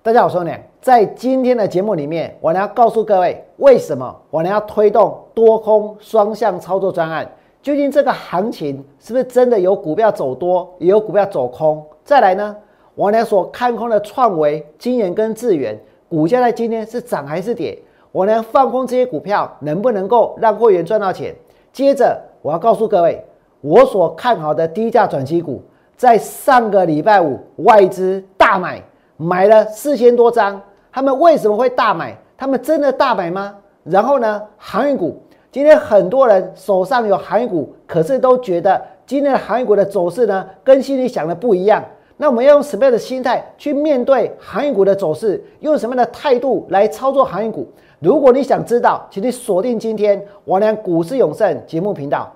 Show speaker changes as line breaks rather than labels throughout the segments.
大家好，我是梁。在今天的节目里面，我呢要告诉各位，为什么我呢要推动多空双向操作专案？究竟这个行情是不是真的有股票走多，也有股票走空？再来呢，我呢所看空的创维、金研跟智源股价在今天是涨还是跌？我呢放空这些股票，能不能够让会员赚到钱？接着我要告诉各位，我所看好的低价转机股。在上个礼拜五，外资大买，买了四千多张。他们为什么会大买？他们真的大买吗？然后呢，航运股今天很多人手上有航运股，可是都觉得今天的航运股的走势呢，跟心里想的不一样。那我们要用什么样的心态去面对航运股的走势？用什么样的态度来操作航运股？如果你想知道，请你锁定今天王良股市永胜节目频道。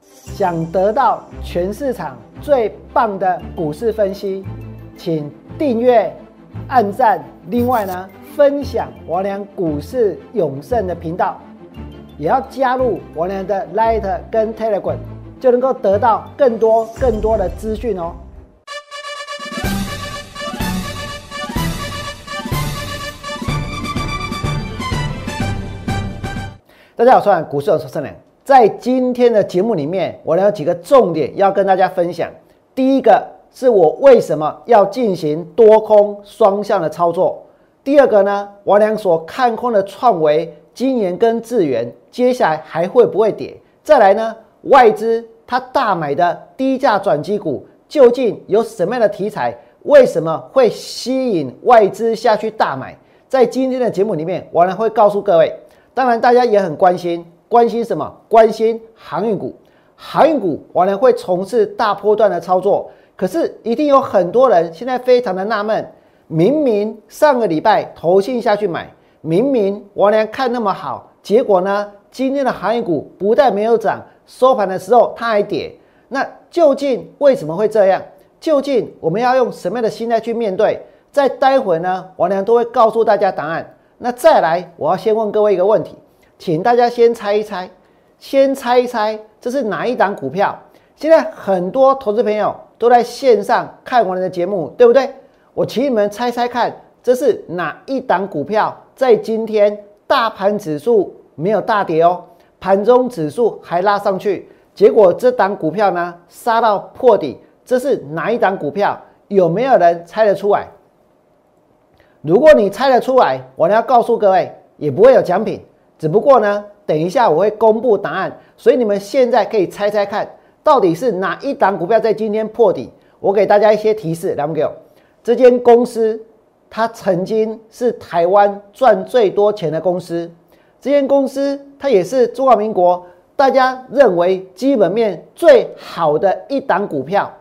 想得到全市场最棒的股市分析，请订阅、按赞。另外呢，分享王良股市永胜的频道，也要加入王良的 Light 跟 Telegram，就能够得到更多更多的资讯哦。大家好，我是股市永胜良。在今天的节目里面，我有几个重点要跟大家分享。第一个是我为什么要进行多空双向的操作。第二个呢，我俩所看空的创维、金研跟智源，接下来还会不会跌？再来呢，外资它大买的低价转机股，究竟有什么样的题材？为什么会吸引外资下去大买？在今天的节目里面，我俩会告诉各位。当然，大家也很关心。关心什么？关心航运股。航运股，我呢会从事大波段的操作。可是，一定有很多人现在非常的纳闷：明明上个礼拜投信下去买，明明我呢看那么好，结果呢，今天的航运股不但没有涨，收盘的时候它还跌。那究竟为什么会这样？究竟我们要用什么样的心态去面对？在待会呢，我呢都会告诉大家答案。那再来，我要先问各位一个问题。请大家先猜一猜，先猜一猜，这是哪一档股票？现在很多投资朋友都在线上看我们的节目，对不对？我请你们猜猜看，这是哪一档股票？在今天大盘指数没有大跌哦，盘中指数还拉上去，结果这档股票呢杀到破底，这是哪一档股票？有没有人猜得出来？如果你猜得出来，我要告诉各位，也不会有奖品。只不过呢，等一下我会公布答案，所以你们现在可以猜猜看，到底是哪一档股票在今天破底？我给大家一些提示，来不给我。这间公司它曾经是台湾赚最多钱的公司，这间公司它也是中华民国大家认为基本面最好的一档股票。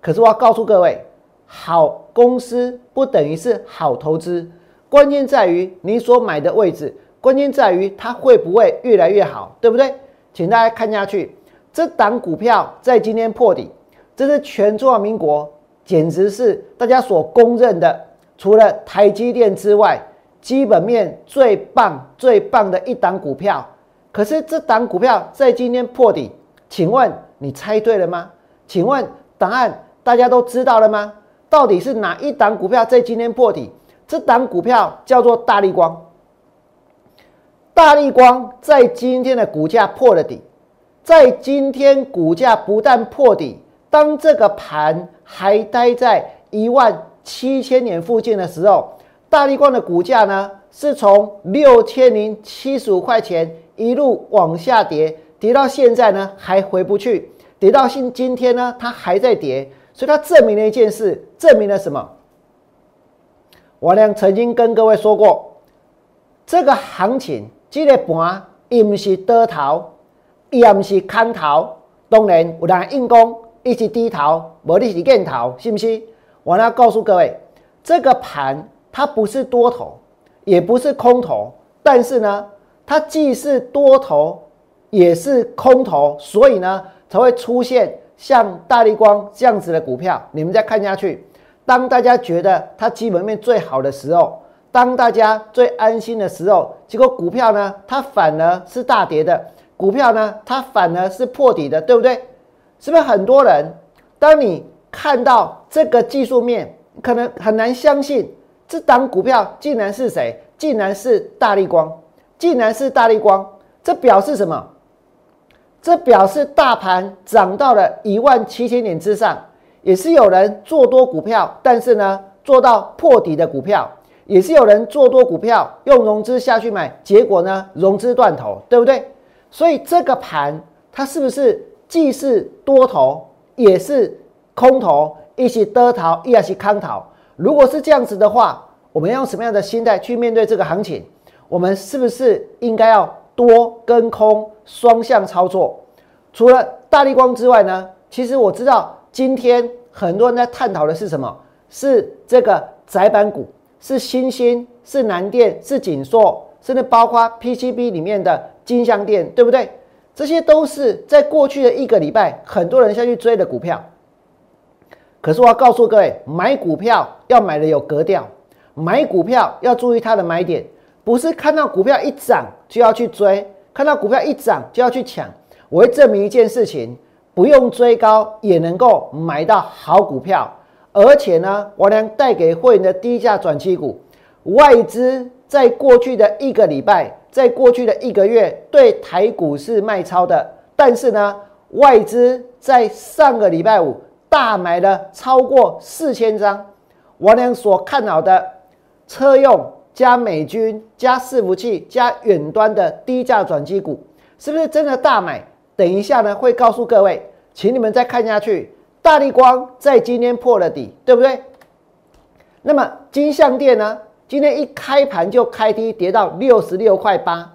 可是我要告诉各位，好公司不等于是好投资，关键在于你所买的位置。关键在于它会不会越来越好，对不对？请大家看下去，这档股票在今天破底，这是全中华民国简直是大家所公认的，除了台积电之外，基本面最棒最棒的一档股票。可是这档股票在今天破底，请问你猜对了吗？请问答案大家都知道了吗？到底是哪一档股票在今天破底？这档股票叫做大力光。大力光在今天的股价破了底，在今天股价不但破底，当这个盘还待在一万七千点附近的时候，大力光的股价呢是从六千零七十五块钱一路往下跌，跌到现在呢还回不去，跌到今今天呢它还在跌，所以它证明了一件事，证明了什么？我俩曾经跟各位说过，这个行情。这个盘，伊唔是多头，伊也唔是空头。当然，有人硬攻，一是低头，无你是建头，是不是？我要告诉各位，这个盘它不是多头，也不是空头，但是呢，它既是多头，也是空头，所以呢，才会出现像大力光这样子的股票。你们再看下去，当大家觉得它基本面最好的时候。当大家最安心的时候，结果股票呢，它反而是大跌的；股票呢，它反而是破底的，对不对？是不是很多人？当你看到这个技术面，可能很难相信这档股票竟然是谁？竟然是大力光，竟然是大力光。这表示什么？这表示大盘涨到了一万七千点之上，也是有人做多股票，但是呢，做到破底的股票，也是有人做多股票用融资下去买，结果呢，融资断头，对不对？所以这个盘它是不是既是多头，也是空头，一起得逃，一起空头？如果是这样子的话，我们要用什么样的心态去面对这个行情？我们是不是应该要多跟空？双向操作，除了大力光之外呢？其实我知道今天很多人在探讨的是什么？是这个窄板股，是新兴，是南电，是锦硕，甚至包括 PCB 里面的金相电，对不对？这些都是在过去的一个礼拜，很多人下去追的股票。可是我要告诉各位，买股票要买的有格调，买股票要注意它的买点，不是看到股票一涨就要去追。看到股票一涨就要去抢，我会证明一件事情：不用追高也能够买到好股票。而且呢，我能带给会员的低价转期股，外资在过去的一个礼拜，在过去的一个月对台股是卖超的，但是呢，外资在上个礼拜五大买了超过四千张。我俩所看好的车用。加美军、加伺服器、加远端的低价转机股，是不是真的大买？等一下呢，会告诉各位，请你们再看下去。大力光在今天破了底，对不对？那么金相电呢？今天一开盘就开低，跌到六十六块八。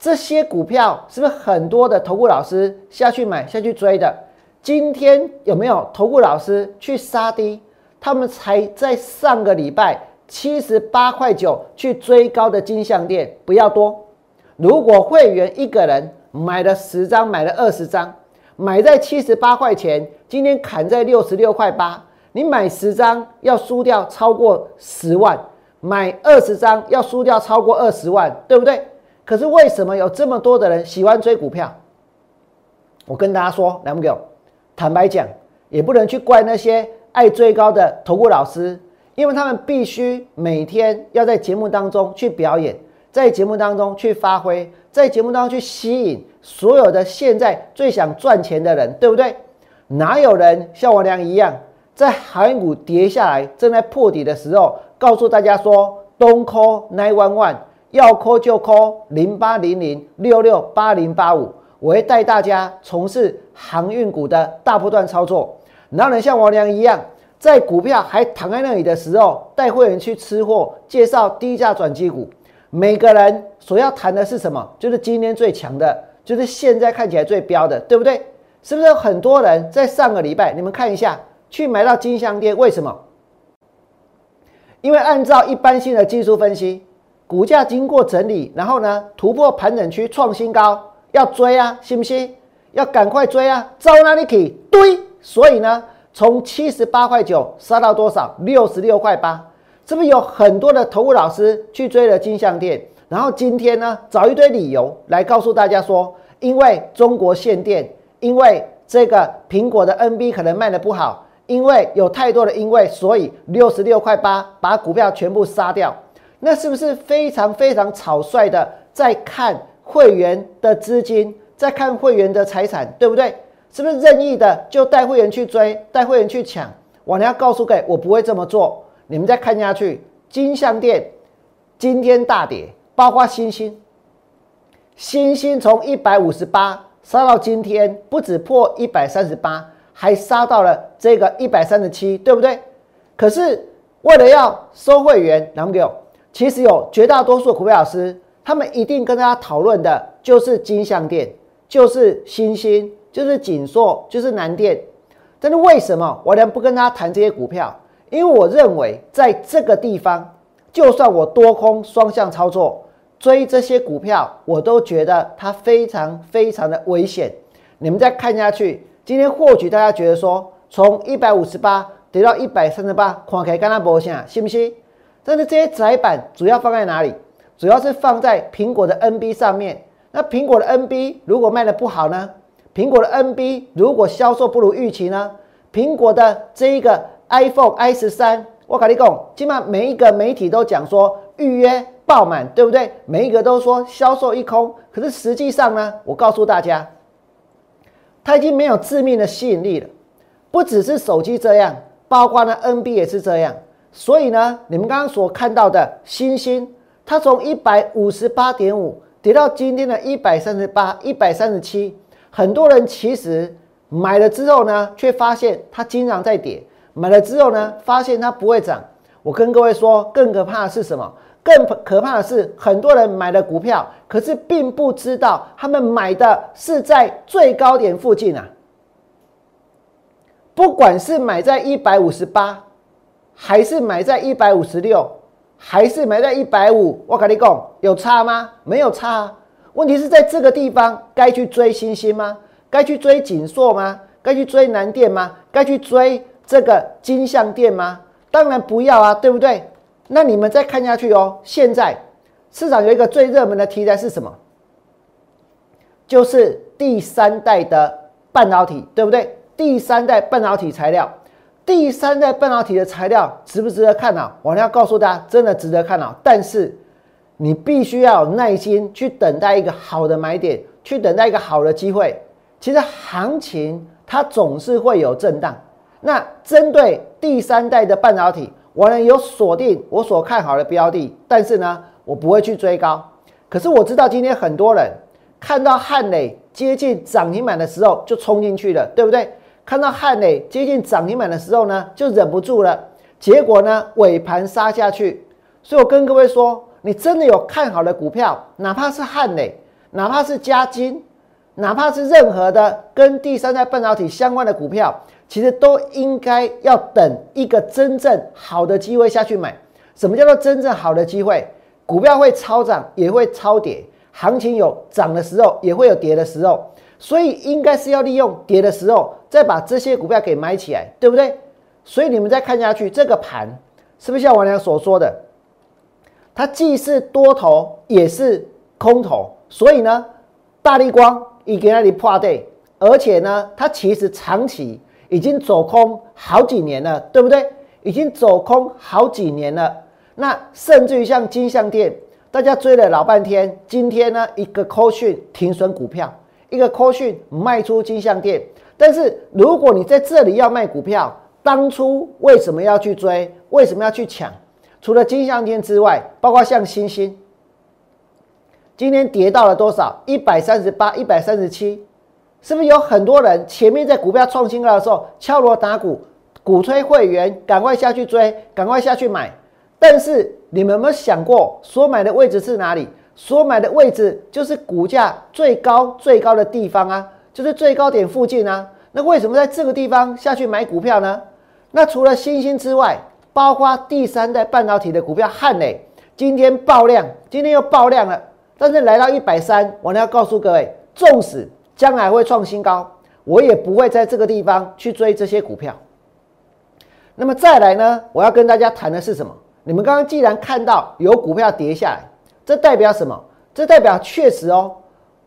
这些股票是不是很多的投顾老师下去买、下去追的？今天有没有投顾老师去杀低？他们才在上个礼拜。七十八块九去追高的金项店不要多。如果会员一个人买了十张，买了二十张，买在七十八块钱，今天砍在六十六块八，你买十张要输掉超过十万，买二十张要输掉超过二十万，对不对？可是为什么有这么多的人喜欢追股票？我跟大家说，来不给？坦白讲，也不能去怪那些爱追高的投顾老师。因为他们必须每天要在节目当中去表演，在节目当中去发挥，在节目当中去吸引所有的现在最想赚钱的人，对不对？哪有人像我俩一样，在航运股跌下来、正在破底的时候，告诉大家说东 call nine one one，要 call 就 call 零八零零六六八零八五，我会带大家从事航运股的大波段操作。然后呢像我俩一样？在股票还躺在那里的时候，带会员去吃货，介绍低价转机股。每个人所要谈的是什么？就是今天最强的，就是现在看起来最标的，对不对？是不是很多人在上个礼拜，你们看一下，去买到金香店？为什么？因为按照一般性的技术分析，股价经过整理，然后呢突破盘整区创新高，要追啊，信不信？要赶快追啊！招哪里去？堆。所以呢？从七十八块九杀到多少？六十六块八，是不是有很多的投顾老师去追了金项店？然后今天呢，找一堆理由来告诉大家说，因为中国限电，因为这个苹果的 NB 可能卖的不好，因为有太多的因为，所以六十六块八把股票全部杀掉。那是不是非常非常草率的在看会员的资金，在看会员的财产，对不对？是不是任意的就带会员去追，带会员去抢？我要告诉各位，我不会这么做。你们再看下去，金相店今天大跌，包括星星，星星从一百五十八杀到今天，不止破一百三十八，还杀到了这个一百三十七，对不对？可是为了要收会员，两个，其实有绝大多数股票老师，他们一定跟大家讨论的就是金相店，就是星星。就是锦硕，就是南电，但是为什么我连不跟他谈这些股票？因为我认为在这个地方，就算我多空双向操作追这些股票，我都觉得它非常非常的危险。你们再看下去，今天或许大家觉得说，从一百五十八跌到一百三十八，看起来跟它不像，信不信？但是这些窄板主要放在哪里？主要是放在苹果的 NB 上面。那苹果的 NB 如果卖的不好呢？苹果的 NB 如果销售不如预期呢？苹果的这一个 iPhone i 十三我跟你讲，起码每一个媒体都讲说预约爆满，对不对？每一个都说销售一空，可是实际上呢，我告诉大家，它已经没有致命的吸引力了。不只是手机这样，包括呢 NB 也是这样。所以呢，你们刚刚所看到的星星，它从一百五十八点五跌到今天的一百三十八、一百三十七。很多人其实买了之后呢，却发现它经常在跌；买了之后呢，发现它不会涨。我跟各位说，更可怕的是什么？更可怕的是，很多人买了股票，可是并不知道他们买的是在最高点附近啊。不管是买在一百五十八。还是买在一百五十六，还是买在一百五？我跟你讲，有差吗？没有差啊。问题是在这个地方，该去追星星吗？该去追锦硕吗？该去追南电吗？该去追这个金像店吗？当然不要啊，对不对？那你们再看下去哦。现在市场有一个最热门的题材是什么？就是第三代的半导体，对不对？第三代半导体材料。第三代半导体的材料值不值得看好？我要告诉大家，真的值得看啊。但是你必须要有耐心去等待一个好的买点，去等待一个好的机会。其实行情它总是会有震荡。那针对第三代的半导体，我呢有锁定我所看好的标的，但是呢我不会去追高。可是我知道今天很多人看到汉磊接近涨停板的时候就冲进去了，对不对？看到汉磊接近涨停板的时候呢，就忍不住了。结果呢，尾盘杀下去。所以我跟各位说，你真的有看好的股票，哪怕是汉磊，哪怕是嘉金，哪怕是任何的跟第三代半导体相关的股票，其实都应该要等一个真正好的机会下去买。什么叫做真正好的机会？股票会超涨，也会超跌，行情有涨的时候，也会有跌的时候。所以应该是要利用跌的时候，再把这些股票给买起来，对不对？所以你们再看下去，这个盘是不是像王良所说的，它既是多头也是空头？所以呢，大力光已经那里破对，而且呢，它其实长期已经走空好几年了，对不对？已经走空好几年了。那甚至于像金相店，大家追了老半天，今天呢一个扣讯停损股票。一个 call 讯卖出金相店，但是如果你在这里要卖股票，当初为什么要去追？为什么要去抢？除了金相店之外，包括像星星，今天跌到了多少？一百三十八、一百三十七，是不是有很多人前面在股票创新高的时候敲锣打鼓，鼓吹会员赶快下去追，赶快下去买？但是你们有没有想过，所买的位置是哪里？所买的位置就是股价最高最高的地方啊，就是最高点附近啊。那为什么在这个地方下去买股票呢？那除了新兴之外，包括第三代半导体的股票汉磊，今天爆量，今天又爆量了。但是来到一百三，我呢要告诉各位，纵使将来会创新高，我也不会在这个地方去追这些股票。那么再来呢，我要跟大家谈的是什么？你们刚刚既然看到有股票跌下来。这代表什么？这代表确实哦，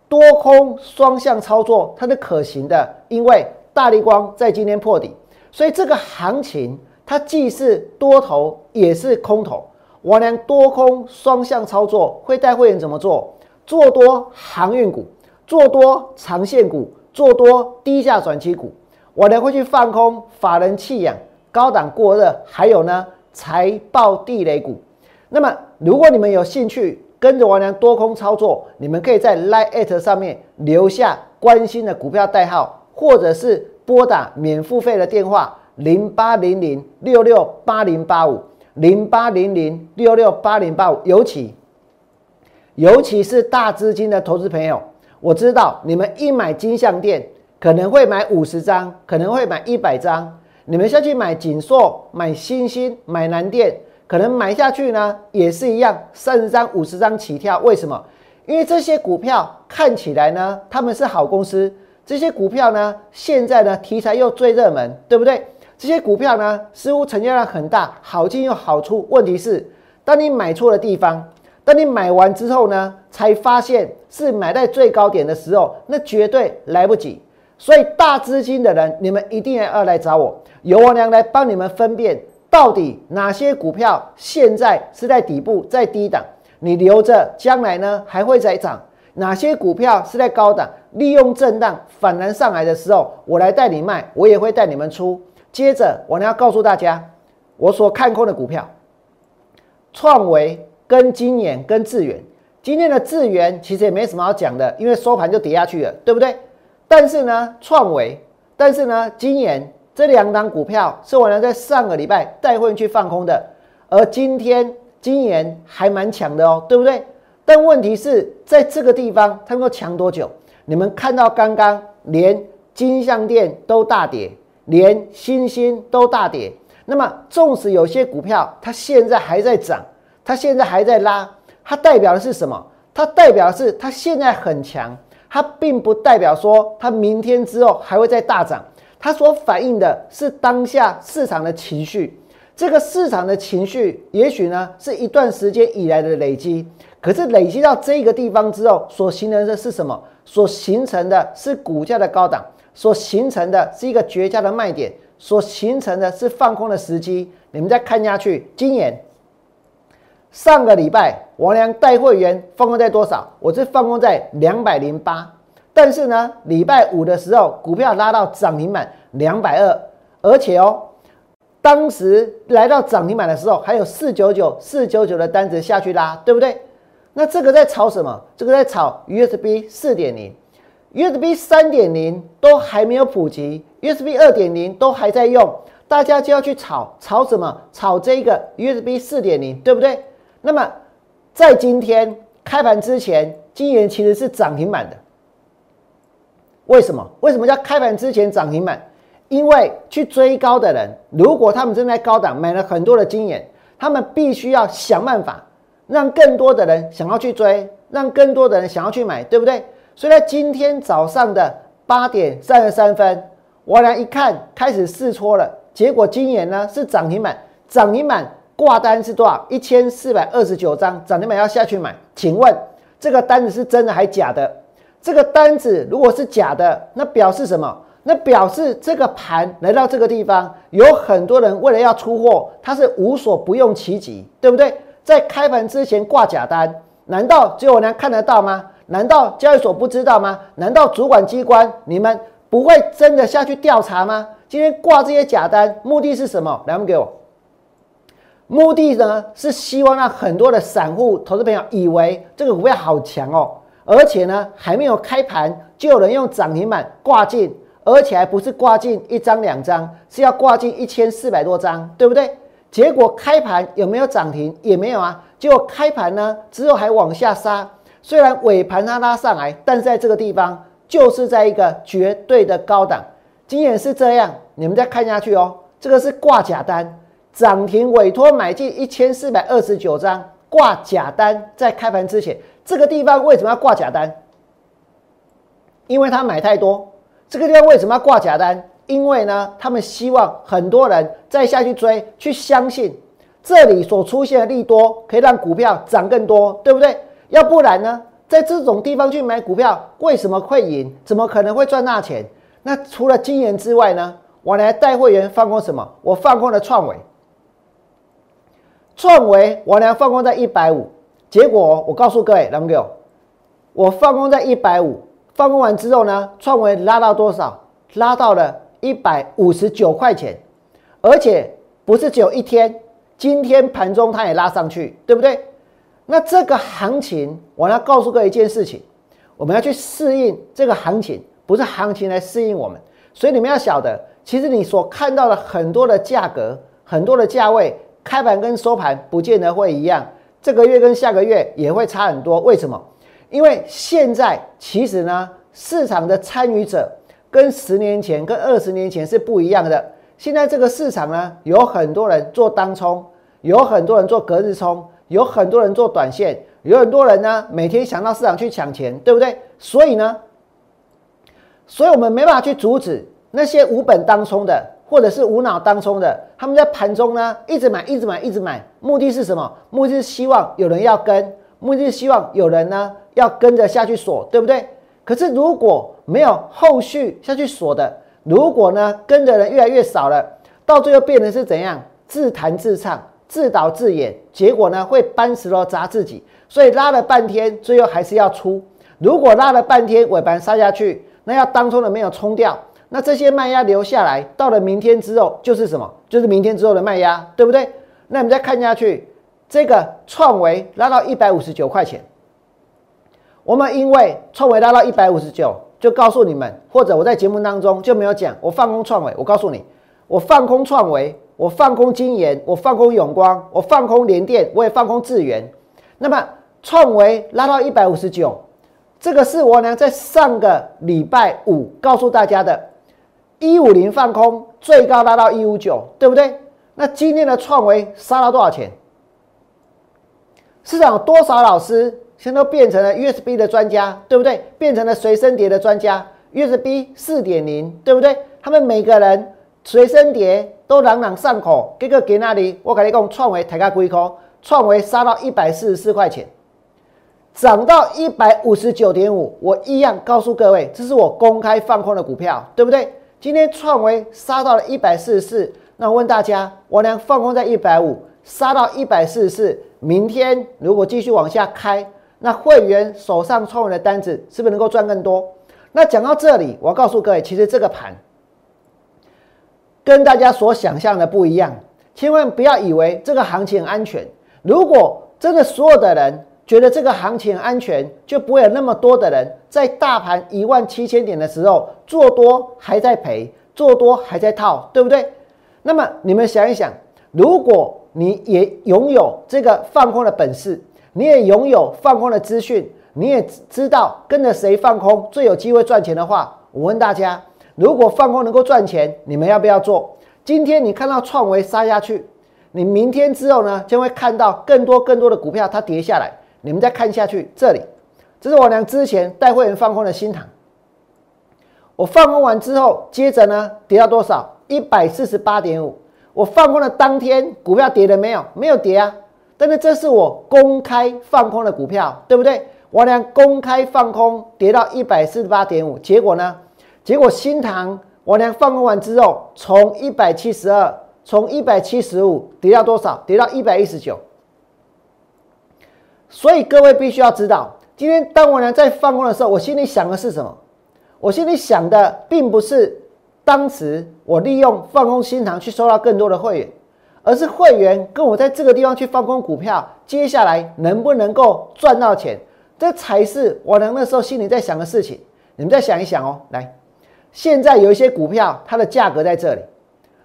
多空双向操作它是可行的，因为大力光在今天破底，所以这个行情它既是多头也是空头。我俩多空双向操作会带会员怎么做？做多航运股，做多长线股，做多低价转期股。我呢会去放空法人弃养、高档过热，还有呢财报地雷股。那么如果你们有兴趣，跟着王良多空操作，你们可以在 Line 上面留下关心的股票代号，或者是拨打免付费的电话零八零零六六八零八五零八零零六六八零八五。尤其尤其是大资金的投资朋友，我知道你们一买金项店可能会买五十张，可能会买一百张，你们下去买锦硕、买星星、买南电。可能买下去呢，也是一样，三十张、五十张起跳。为什么？因为这些股票看起来呢，他们是好公司。这些股票呢，现在呢题材又最热门，对不对？这些股票呢，似乎成交量很大，好进又好出。问题是，当你买错了地方，当你买完之后呢，才发现是买在最高点的时候，那绝对来不及。所以大资金的人，你们一定要来找我，由我娘来帮你们分辨。到底哪些股票现在是在底部，在低档，你留着，将来呢还会再涨？哪些股票是在高档，利用震荡反弹上来的时候，我来带你卖，我也会带你们出。接着，我呢要告诉大家，我所看空的股票，创维跟金眼跟智远。今天的智源其实也没什么好讲的，因为收盘就跌下去了，对不对？但是呢，创维，但是呢，金研这两档股票是我呢在上个礼拜带会员去放空的，而今天金研还蛮强的哦，对不对？但问题是在这个地方，它能够强多久？你们看到刚刚连金相店都大跌，连新星都大跌，那么纵使有些股票它现在还在涨，它现在还在拉。它代表的是什么？它代表的是它现在很强，它并不代表说它明天之后还会再大涨。它所反映的是当下市场的情绪。这个市场的情绪，也许呢是一段时间以来的累积。可是累积到这个地方之后，所形成的是什么？所形成的是股价的高档，所形成的是一个绝佳的卖点，所形成的是放空的时机。你们再看下去，今年。上个礼拜，王良带会员放空在多少？我是放空在两百零八。但是呢，礼拜五的时候，股票拉到涨停板两百二，而且哦，当时来到涨停板的时候，还有四九九、四九九的单子下去拉，对不对？那这个在炒什么？这个在炒 USB 四点零、USB 三点零都还没有普及，USB 二点零都还在用，大家就要去炒炒什么？炒这个 USB 四点零，对不对？那么，在今天开盘之前，金元其实是涨停板的。为什么？为什么叫开盘之前涨停板？因为去追高的人，如果他们正在高档买了很多的金元，他们必须要想办法让更多的人想要去追，让更多的人想要去买，对不对？所以在今天早上的八点三十三分，我俩一看开始试搓了，结果金元呢是涨停板，涨停板。挂单是多少？一千四百二十九张，涨停板要下去买。请问这个单子是真的还假的？这个单子如果是假的，那表示什么？那表示这个盘来到这个地方，有很多人为了要出货，他是无所不用其极，对不对？在开盘之前挂假单，难道只有我能看得到吗？难道交易所不知道吗？难道主管机关你们不会真的下去调查吗？今天挂这些假单，目的是什么？来，们给我。目的呢是希望让很多的散户投资朋友以为这个股票好强哦，而且呢还没有开盘就有人用涨停板挂进，而且还不是挂进一张两张，是要挂进一千四百多张，对不对？结果开盘有没有涨停？也没有啊。结果开盘呢之后还往下杀，虽然尾盘它拉上来，但是在这个地方就是在一个绝对的高档。今年是这样，你们再看下去哦，这个是挂假单。涨停委托买进一千四百二十九张，挂假单，在开盘之前，这个地方为什么要挂假单？因为他买太多。这个地方为什么要挂假单？因为呢，他们希望很多人再下去追，去相信这里所出现的利多可以让股票涨更多，对不对？要不然呢，在这种地方去买股票，为什么会赢？怎么可能会赚大钱？那除了金研之外呢？我来带会员放空什么？我放空了创伟。创维我俩放空在一百五，结果我告诉各位，两友，我放空在一百五，放空完之后呢，创维拉到多少？拉到了一百五十九块钱，而且不是只有一天，今天盘中它也拉上去，对不对？那这个行情，我要告诉各位一件事情，我们要去适应这个行情，不是行情来适应我们，所以你们要晓得，其实你所看到的很多的价格，很多的价位。开盘跟收盘不见得会一样，这个月跟下个月也会差很多。为什么？因为现在其实呢，市场的参与者跟十年前、跟二十年前是不一样的。现在这个市场呢，有很多人做当冲，有很多人做隔日冲，有很多人做短线，有很多人呢每天想到市场去抢钱，对不对？所以呢，所以我们没办法去阻止那些无本当冲的。或者是无脑当冲的，他们在盘中呢一直买，一直买，一直买，目的是什么？目的是希望有人要跟，目的是希望有人呢要跟着下去锁，对不对？可是如果没有后续下去锁的，如果呢跟的人越来越少了，到最后变成是怎样？自弹自唱、自导自演，结果呢会搬石头砸自己。所以拉了半天，最后还是要出。如果拉了半天尾盘杀下去，那要当冲的没有冲掉，那这些卖压留下来，到了明天之后就是什么？就是明天之后的卖压，对不对？那我们再看下去，这个创维拉到一百五十九块钱，我们因为创维拉到一百五十九，就告诉你们，或者我在节目当中就没有讲，我放空创维，我告诉你，我放空创维，我放空金研，我放空永光，我放空联电，我也放空智源，那么。创维拉到一百五十九，这个是我呢在上个礼拜五告诉大家的，一五零放空，最高拉到一五九，对不对？那今天的创维杀了多少钱？市场有多少老师现在都变成了 USB 的专家，对不对？变成了随身碟的专家，USB 四点零，对不对？他们每个人随身碟都朗朗上口。这个给那里，我跟你讲，创维抬价归空，创维杀到一百四十四块钱。涨到一百五十九点五，我一样告诉各位，这是我公开放空的股票，对不对？今天创维杀到了一百四十四，那我问大家，我俩放空在一百五，杀到一百四十四，明天如果继续往下开，那会员手上创维的单子是不是能够赚更多？那讲到这里，我要告诉各位，其实这个盘跟大家所想象的不一样，千万不要以为这个行情很安全。如果真的所有的人，觉得这个行情安全，就不会有那么多的人在大盘一万七千点的时候做多还在赔，做多还在套，对不对？那么你们想一想，如果你也拥有这个放空的本事，你也拥有放空的资讯，你也知道跟着谁放空最有机会赚钱的话，我问大家，如果放空能够赚钱，你们要不要做？今天你看到创维杀下去，你明天之后呢，将会看到更多更多的股票它跌下来。你们再看下去，这里，这是我俩之前带会员放空的新塘。我放空完之后，接着呢跌到多少？一百四十八点五。我放空的当天，股票跌了没有？没有跌啊。但是这是我公开放空的股票，对不对？我俩公开放空，跌到一百四十八点五。结果呢？结果新塘我俩放空完之后，从一百七十二，从一百七十五跌到多少？跌到一百一十九。所以各位必须要知道，今天当我呢在放空的时候，我心里想的是什么？我心里想的并不是当时我利用放空新塘去收到更多的会员，而是会员跟我在这个地方去放空股票，接下来能不能够赚到钱，这才是我呢那时候心里在想的事情。你们再想一想哦，来，现在有一些股票它的价格在这里，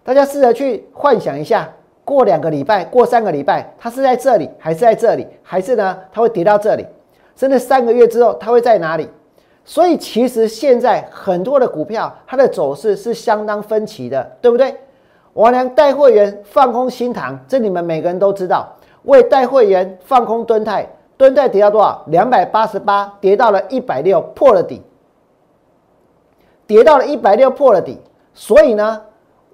大家试着去幻想一下。过两个礼拜，过三个礼拜，它是在这里，还是在这里，还是呢？它会跌到这里，甚至三个月之后，它会在哪里？所以其实现在很多的股票，它的走势是相当分歧的，对不对？我俩带会员放空新塘，这你们每个人都知道。为带会员放空蹲泰，蹲泰跌到多少？两百八十八，跌到了一百六，破了底，跌到了一百六，破了底。所以呢？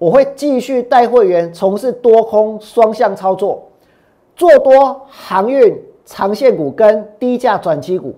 我会继续带会员从事多空双向操作，做多航运长线股跟低价转机股，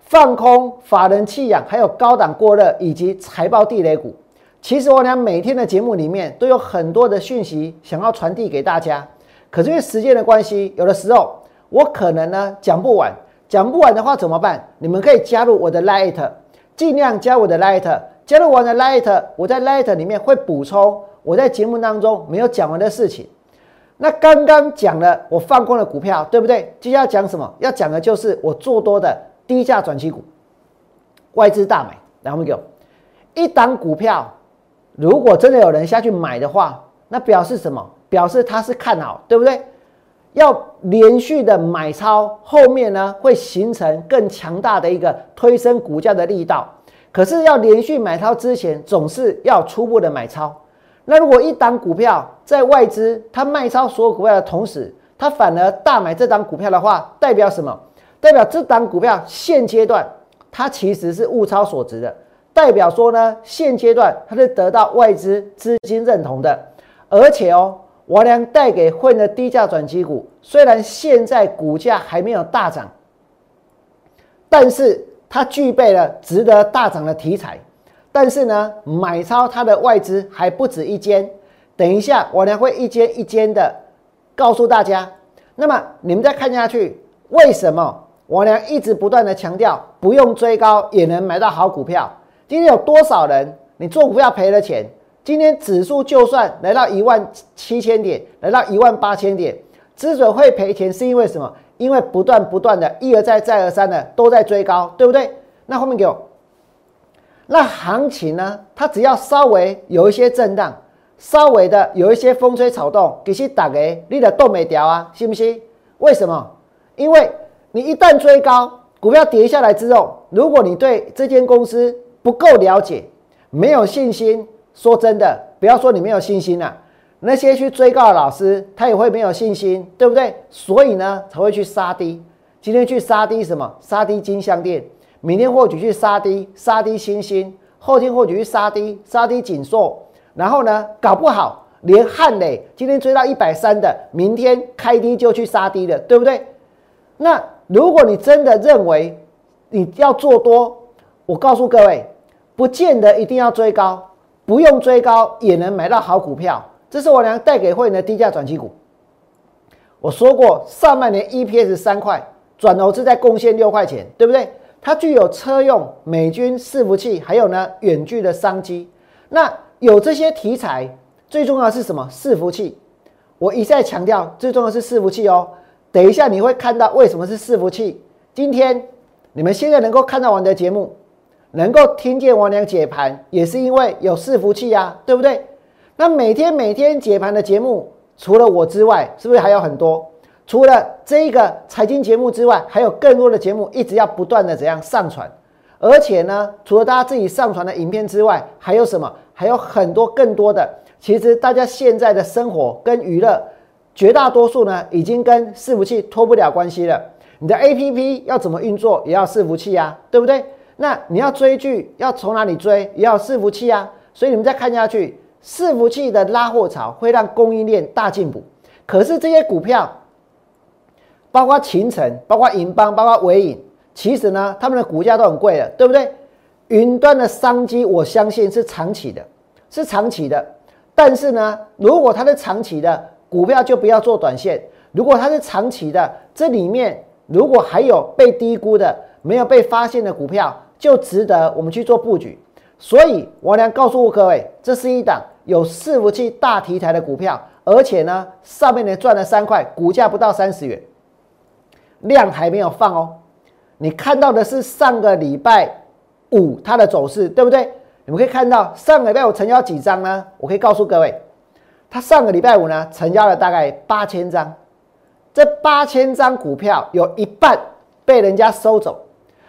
放空法人弃养，还有高档过热以及财报地雷股。其实我俩每天的节目里面都有很多的讯息想要传递给大家，可是因为时间的关系，有的时候我可能呢讲不完，讲不完的话怎么办？你们可以加入我的 Light，尽量加我的 Light。加入我的 Light，我在 Light 里面会补充我在节目当中没有讲完的事情。那刚刚讲了我放空的股票，对不对？接下来讲什么？要讲的就是我做多的低价转期股，外资大买。来，我们给一档股票，如果真的有人下去买的话，那表示什么？表示他是看好，对不对？要连续的买超，后面呢会形成更强大的一个推升股价的力道。可是要连续买超之前，总是要初步的买超。那如果一档股票在外资它卖超所有股票的同时，它反而大买这档股票的话，代表什么？代表这档股票现阶段它其实是物超所值的，代表说呢，现阶段它是得到外资资金认同的。而且哦，我良带给混的低价转机股，虽然现在股价还没有大涨，但是。它具备了值得大涨的题材，但是呢，买超它的外资还不止一间，等一下我呢会一间一间的告诉大家。那么你们再看下去，为什么我呢一直不断的强调不用追高也能买到好股票？今天有多少人你做股票赔了钱？今天指数就算来到一万七千点，来到一万八千点，之所以会赔钱，是因为什么？因为不断不断的一而再再而三的都在追高，对不对？那后面给我，那行情呢？它只要稍微有一些震荡，稍微的有一些风吹草动，其实打给你的动没掉啊，信不信？为什么？因为你一旦追高，股票跌下来之后，如果你对这间公司不够了解，没有信心。说真的，不要说你没有信心了，那些去追高的老师，他也会没有信心，对不对？所以呢，才会去杀低。今天去杀低什么？杀低金项店。明天或许去杀低杀低星星。后天或许去杀低杀低锦硕。然后呢，搞不好连汉磊今天追到一百三的，明天开低就去杀低了，对不对？那如果你真的认为你要做多，我告诉各位，不见得一定要追高。不用追高也能买到好股票，这是我娘带给会员的低价转机股。我说过，上半年 EPS 三块，转投资再贡献六块钱，对不对？它具有车用、美军伺服器，还有呢远距的商机。那有这些题材，最重要是什么？伺服器。我一再强调，最重要是伺服器哦。等一下你会看到为什么是伺服器。今天你们现在能够看到我的节目。能够听见我娘解盘，也是因为有伺服器呀，对不对？那每天每天解盘的节目，除了我之外，是不是还有很多？除了这一个财经节目之外，还有更多的节目一直要不断的怎样上传？而且呢，除了大家自己上传的影片之外，还有什么？还有很多更多的。其实大家现在的生活跟娱乐，绝大多数呢，已经跟伺服器脱不了关系了。你的 APP 要怎么运作，也要伺服器呀，对不对？那你要追剧，要从哪里追？也要伺服器啊。所以你们再看下去，伺服器的拉货潮会让供应链大进步。可是这些股票，包括秦城、包括银邦、包括伟影，其实呢，他们的股价都很贵了，对不对？云端的商机，我相信是长期的，是长期的。但是呢，如果它是长期的股票，就不要做短线。如果它是长期的，这里面如果还有被低估的、没有被发现的股票，就值得我们去做布局，所以王良告诉各位，这是一档有伺服器大题材的股票，而且呢，上面呢赚了三块，股价不到三十元，量还没有放哦。你看到的是上个礼拜五它的走势，对不对？你们可以看到上个礼拜五成交几张呢？我可以告诉各位，它上个礼拜五呢成交了大概八千张，这八千张股票有一半被人家收走，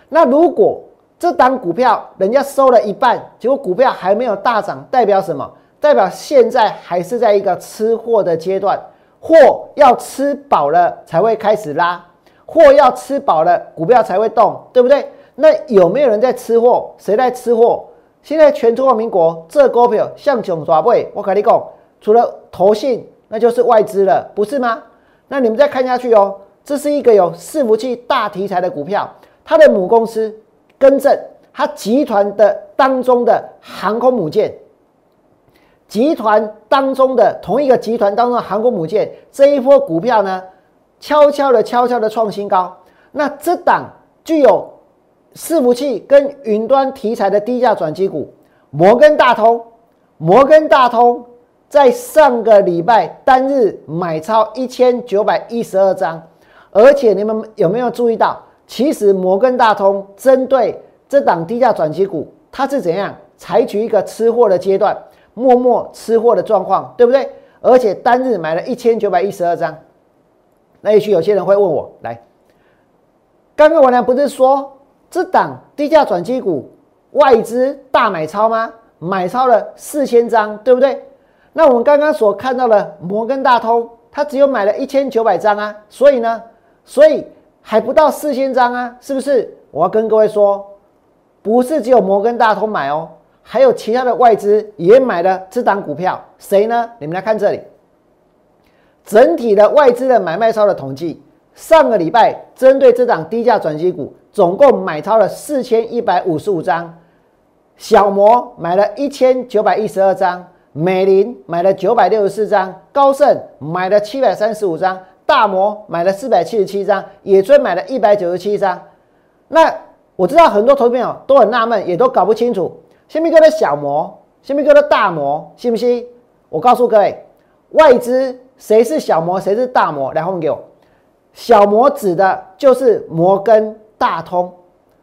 那如果这档股票人家收了一半，结果股票还没有大涨，代表什么？代表现在还是在一个吃货的阶段，货要吃饱了才会开始拉，货要吃饱了，股票才会动，对不对？那有没有人在吃货？谁在吃货？现在全中华民国这股票像囧抓背，我跟你讲，除了投信，那就是外资了，不是吗？那你们再看下去哦，这是一个有伺服器大题材的股票，它的母公司。更正，它集团的当中的航空母舰，集团当中的同一个集团当中的航空母舰，这一波股票呢，悄悄的、悄悄的创新高。那这档具有伺服器跟云端题材的低价转机股，摩根大通，摩根大通在上个礼拜单日买超一千九百一十二张，而且你们有没有注意到？其实摩根大通针对这档低价转机股，它是怎样采取一个吃货的阶段，默默吃货的状况，对不对？而且单日买了一千九百一十二张。那也许有些人会问我，来，刚刚我呢不是说这档低价转机股外资大买超吗？买超了四千张，对不对？那我们刚刚所看到的摩根大通，它只有买了一千九百张啊，所以呢，所以。还不到四千张啊，是不是？我要跟各位说，不是只有摩根大通买哦，还有其他的外资也买了这档股票。谁呢？你们来看这里，整体的外资的买卖超的统计，上个礼拜针对这档低价转机股，总共买超了四千一百五十五张，小摩买了一千九百一十二张，美林买了九百六十四张，高盛买了七百三十五张，大摩买了四百七十七张，野村买了一百九十七张。那我知道很多投资朋友都很纳闷，也都搞不清楚，下面叫做小摩，下面叫做大摩，信不信？我告诉各位，外资谁是小摩，谁是大摩？来后面给我。小摩指的就是摩根大通。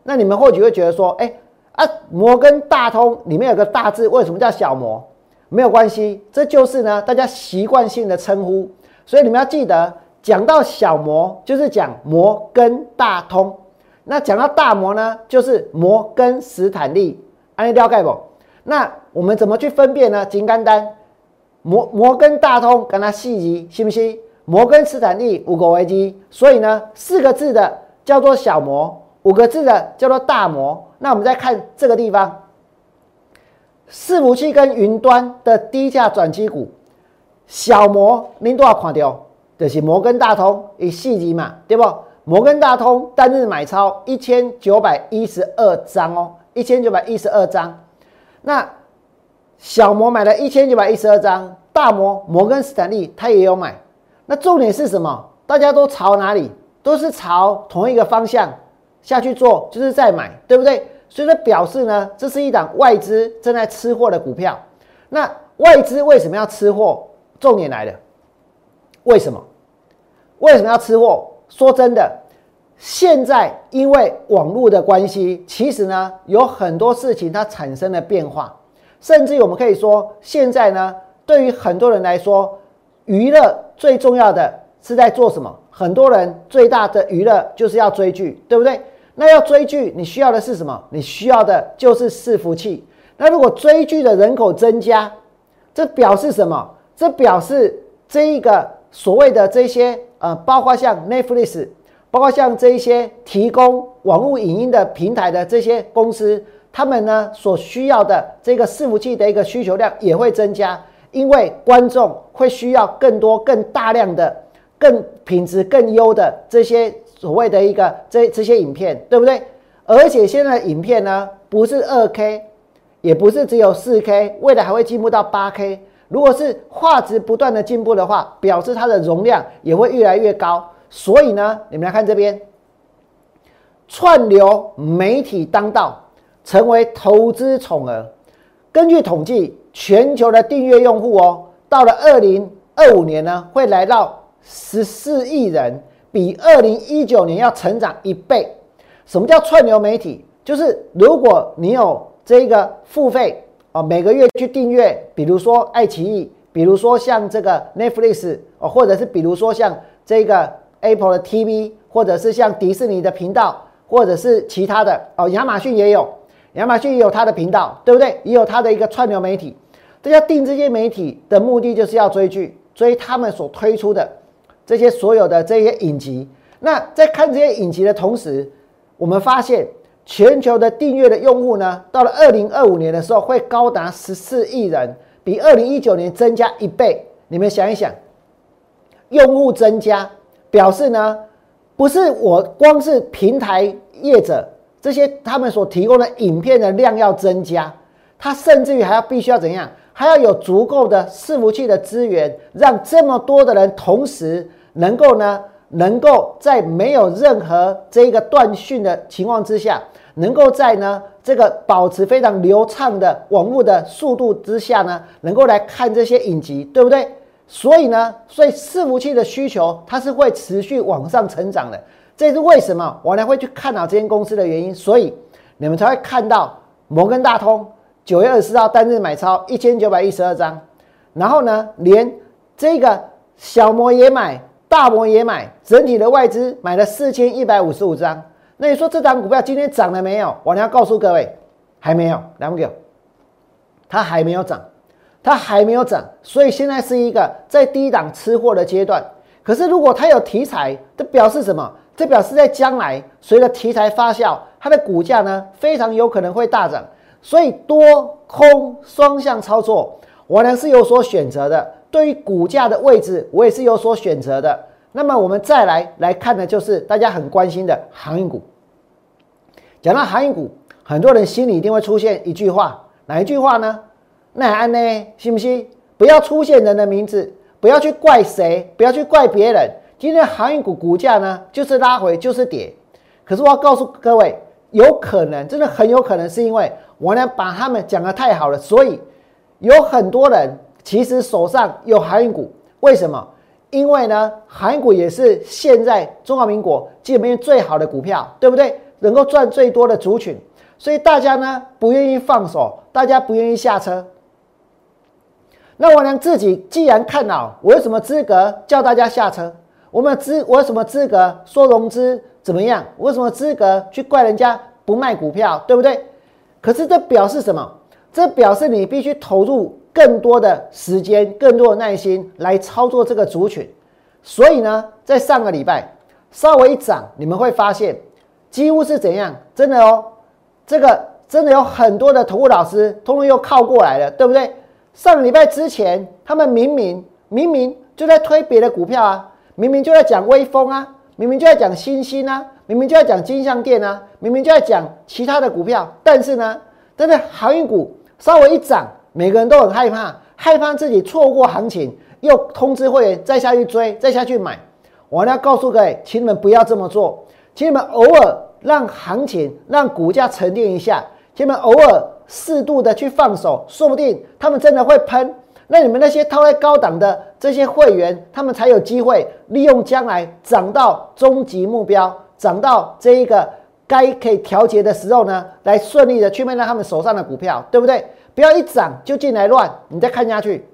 那你们或许会觉得说，哎啊，摩根大通里面有个大字，为什么叫小摩？没有关系，这就是呢大家习惯性的称呼。所以你们要记得，讲到小摩就是讲摩根大通，那讲到大摩呢，就是摩根斯坦利。安利了解不？那我们怎么去分辨呢？金刚单。摩摩根大通跟它细级，信不信？摩根斯坦利五个危机，所以呢，四个字的叫做小摩，五个字的叫做大摩。那我们再看这个地方，伺服器跟云端的低价转机股，小摩您都要看掉，就是摩根大通以细级嘛，对不？摩根大通单日买超一千九百一十二张哦，一千九百一十二张，那。小摩买了一千九百一十二张，大摩摩根斯坦利他也有买。那重点是什么？大家都朝哪里？都是朝同一个方向下去做，就是在买，对不对？所以说表示呢，这是一档外资正在吃货的股票。那外资为什么要吃货？重点来了，为什么？为什么要吃货？说真的，现在因为网络的关系，其实呢有很多事情它产生了变化。甚至我们可以说，现在呢，对于很多人来说，娱乐最重要的是在做什么？很多人最大的娱乐就是要追剧，对不对？那要追剧，你需要的是什么？你需要的就是伺服器。那如果追剧的人口增加，这表示什么？这表示这一个所谓的这些呃，包括像 Netflix，包括像这一些提供网络影音的平台的这些公司。他们呢所需要的这个伺服器的一个需求量也会增加，因为观众会需要更多、更大量的、更品质更优的这些所谓的一个这这些影片，对不对？而且现在的影片呢，不是二 K，也不是只有四 K，未来还会进步到八 K。如果是画质不断的进步的话，表示它的容量也会越来越高。所以呢，你们来看这边，串流媒体当道。成为投资宠儿。根据统计，全球的订阅用户哦，到了二零二五年呢，会来到十四亿人，比二零一九年要成长一倍。什么叫串流媒体？就是如果你有这个付费哦，每个月去订阅，比如说爱奇艺，比如说像这个 Netflix 哦，或者是比如说像这个 Apple 的 TV，或者是像迪士尼的频道，或者是其他的哦，亚马逊也有。亚马逊也有它的频道，对不对？也有它的一个串流媒体。大家订这些媒体的目的就是要追剧，追他们所推出的这些所有的这些影集。那在看这些影集的同时，我们发现全球的订阅的用户呢，到了二零二五年的时候会高达十四亿人，比二零一九年增加一倍。你们想一想，用户增加表示呢，不是我光是平台业者。这些他们所提供的影片的量要增加，它甚至于还要必须要怎样？还要有足够的伺服器的资源，让这么多的人同时能够呢，能够在没有任何这个断讯的情况之下，能够在呢这个保持非常流畅的网络的速度之下呢，能够来看这些影集，对不对？所以呢，所以伺服器的需求它是会持续往上成长的。这是为什么我呢会去看好这间公司的原因，所以你们才会看到摩根大通九月二十号单日买超一千九百一十二张，然后呢，连这个小摩也买，大摩也买，整体的外资买了四千一百五十五张。那你说这张股票今天涨了没有？我要告诉各位，还没有，来不给，它还没有涨，它还没有涨，所以现在是一个在低档吃货的阶段。可是如果它有题材，这表示什么？这表示在将来随着题材发酵，它的股价呢非常有可能会大涨，所以多空双向操作，我呢是有所选择的。对于股价的位置，我也是有所选择的。那么我们再来来看的就是大家很关心的航运股。讲到航运股，很多人心里一定会出现一句话，哪一句话呢？那安呢？信不信？不要出现人的名字，不要去怪谁，不要去怪别人。今天航运股股价呢，就是拉回，就是跌。可是我要告诉各位，有可能，真的很有可能是因为我呢把他们讲的太好了，所以有很多人其实手上有航运股。为什么？因为呢，航运股也是现在中华民国基本面最好的股票，对不对？能够赚最多的族群，所以大家呢不愿意放手，大家不愿意下车。那我呢自己既然看好，我有什么资格叫大家下车？我们资我有什么资格说融资怎么样？我有什么资格去怪人家不卖股票，对不对？可是这表示什么？这表示你必须投入更多的时间、更多的耐心来操作这个族群。所以呢，在上个礼拜稍微一涨，你们会发现几乎是怎样？真的哦，这个真的有很多的投顾老师通通又靠过来了，对不对？上个礼拜之前，他们明明明明就在推别的股票啊，明明就在讲微风啊，明明就在讲新兴啊，明明就在讲金像店啊，明明就在讲其他的股票，但是呢，真的航运股稍微一涨，每个人都很害怕，害怕自己错过行情，又通知会员再下去追，再下去买。我要告诉各位，请你们不要这么做，请你们偶尔让行情、让股价沉淀一下，请你们偶尔。适度的去放手，说不定他们真的会喷。那你们那些套在高档的这些会员，他们才有机会利用将来涨到终极目标，涨到这一个该可以调节的时候呢，来顺利的去卖掉他们手上的股票，对不对？不要一涨就进来乱，你再看下去。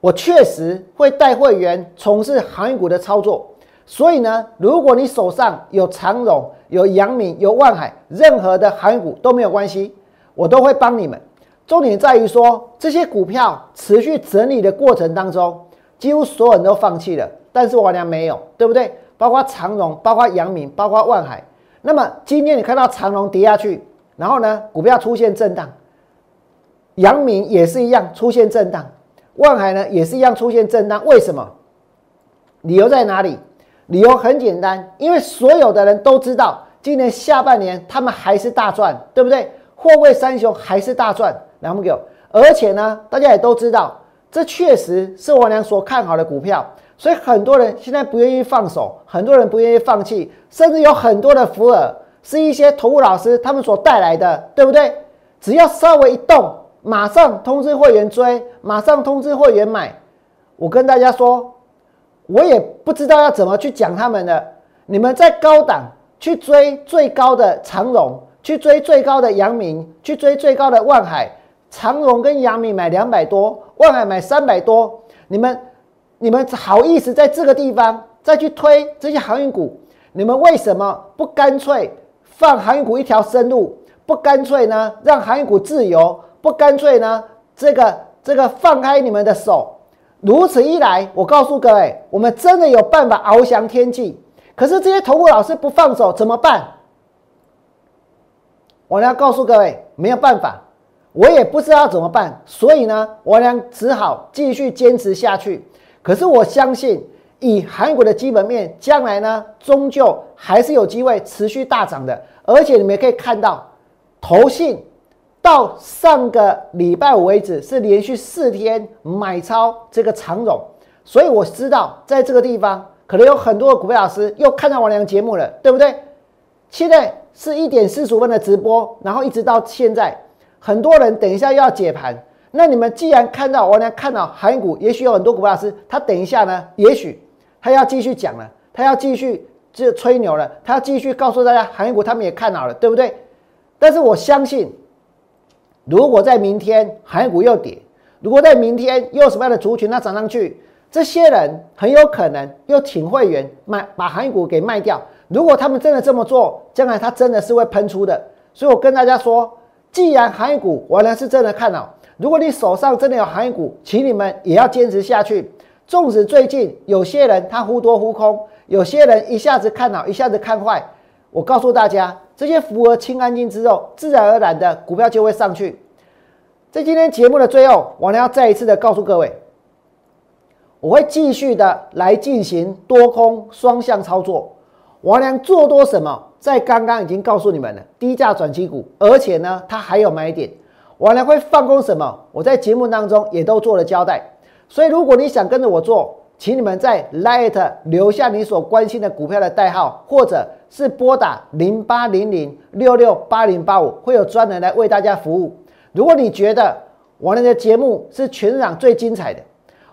我确实会带会员从事航运股的操作，所以呢，如果你手上有长荣、有阳明、有万海，任何的航运股都没有关系。我都会帮你们，重点在于说这些股票持续整理的过程当中，几乎所有人都放弃了，但是我俩没有，对不对？包括长荣，包括阳明，包括万海。那么今天你看到长荣跌下去，然后呢，股票出现震荡，阳明也是一样出现震荡，万海呢也是一样出现震荡。为什么？理由在哪里？理由很简单，因为所有的人都知道，今年下半年他们还是大赚，对不对？货柜三雄还是大赚，两不给而且呢，大家也都知道，这确实是我娘所看好的股票，所以很多人现在不愿意放手，很多人不愿意放弃，甚至有很多的福尔是一些投顾老师他们所带来的，对不对？只要稍微一动，马上通知会员追，马上通知会员买。我跟大家说，我也不知道要怎么去讲他们的。你们在高档去追最高的长荣。去追最高的阳明，去追最高的万海、长荣跟阳明买两百多，万海买三百多。你们，你们好意思在这个地方再去推这些航运股？你们为什么不干脆放航运股一条生路？不干脆呢让航运股自由？不干脆呢这个这个放开你们的手？如此一来，我告诉各位，我们真的有办法翱翔天际。可是这些投顾老师不放手怎么办？我要告诉各位，没有办法，我也不知道怎么办，所以呢，我俩只好继续坚持下去。可是我相信，以韩国的基本面，将来呢，终究还是有机会持续大涨的。而且你们可以看到，投信到上个礼拜五为止是连续四天买超这个长荣，所以我知道在这个地方可能有很多的股票老师又看到我俩节目了，对不对？现在。是一点四十五分的直播，然后一直到现在，很多人等一下又要解盘。那你们既然看到，我呢看到韩股，也许有很多股票老师，他等一下呢，也许他要继续讲了，他要继续就吹牛了，他要继续告诉大家韩股他们也看好了，对不对？但是我相信，如果在明天韩股又跌，如果在明天又什么样的族群它涨上去，这些人很有可能又请会员卖把韩股给卖掉。如果他们真的这么做，将来它真的是会喷出的。所以我跟大家说，既然行业股我呢是真的看好，如果你手上真的有行业股，请你们也要坚持下去。纵使最近有些人他忽多忽空，有些人一下子看好，一下子看坏，我告诉大家，这些符合清干净之后，自然而然的股票就会上去。在今天节目的最后，我呢要再一次的告诉各位，我会继续的来进行多空双向操作。王良做多什么？在刚刚已经告诉你们了，低价转机股，而且呢，它还有买点。我呢会放空什么？我在节目当中也都做了交代。所以如果你想跟着我做，请你们在 Light 留下你所关心的股票的代号，或者是拨打零八零零六六八零八五，会有专人来为大家服务。如果你觉得我呢的节目是全场最精彩的，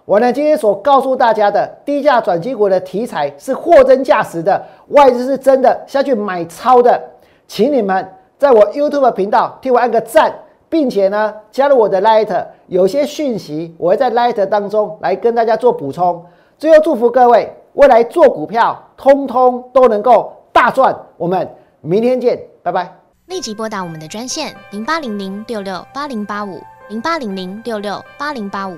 我呢今天所告诉大家的低价转机股的题材是货真价实的，外资是真的下去买超的，请你们在我 YouTube 频道替我按个赞，并且呢加入我的 Light，有些讯息我会在 Light 当中来跟大家做补充。最后祝福各位未来做股票，通通都能够大赚。我们明天见，拜拜。
立即拨打我们的专线零八零零六六八零八五零八零零六六八零八五